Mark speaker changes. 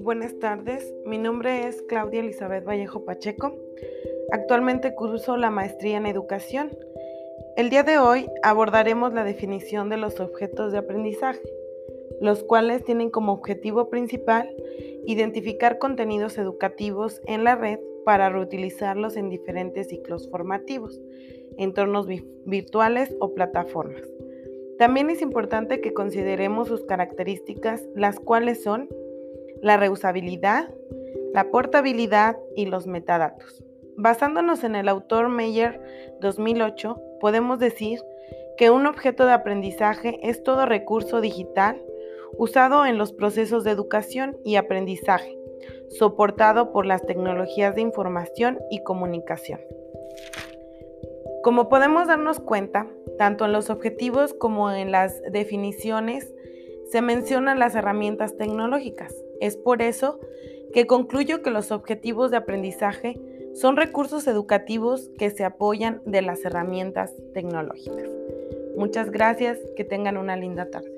Speaker 1: Buenas tardes, mi nombre es Claudia Elizabeth Vallejo Pacheco. Actualmente curso la maestría en educación. El día de hoy abordaremos la definición de los objetos de aprendizaje, los cuales tienen como objetivo principal identificar contenidos educativos en la red para reutilizarlos en diferentes ciclos formativos, entornos virtuales o plataformas. También es importante que consideremos sus características, las cuales son la reusabilidad, la portabilidad y los metadatos. Basándonos en el autor Meyer 2008, podemos decir que un objeto de aprendizaje es todo recurso digital usado en los procesos de educación y aprendizaje, soportado por las tecnologías de información y comunicación. Como podemos darnos cuenta, tanto en los objetivos como en las definiciones se mencionan las herramientas tecnológicas. Es por eso que concluyo que los objetivos de aprendizaje son recursos educativos que se apoyan de las herramientas tecnológicas. Muchas gracias, que tengan una linda tarde.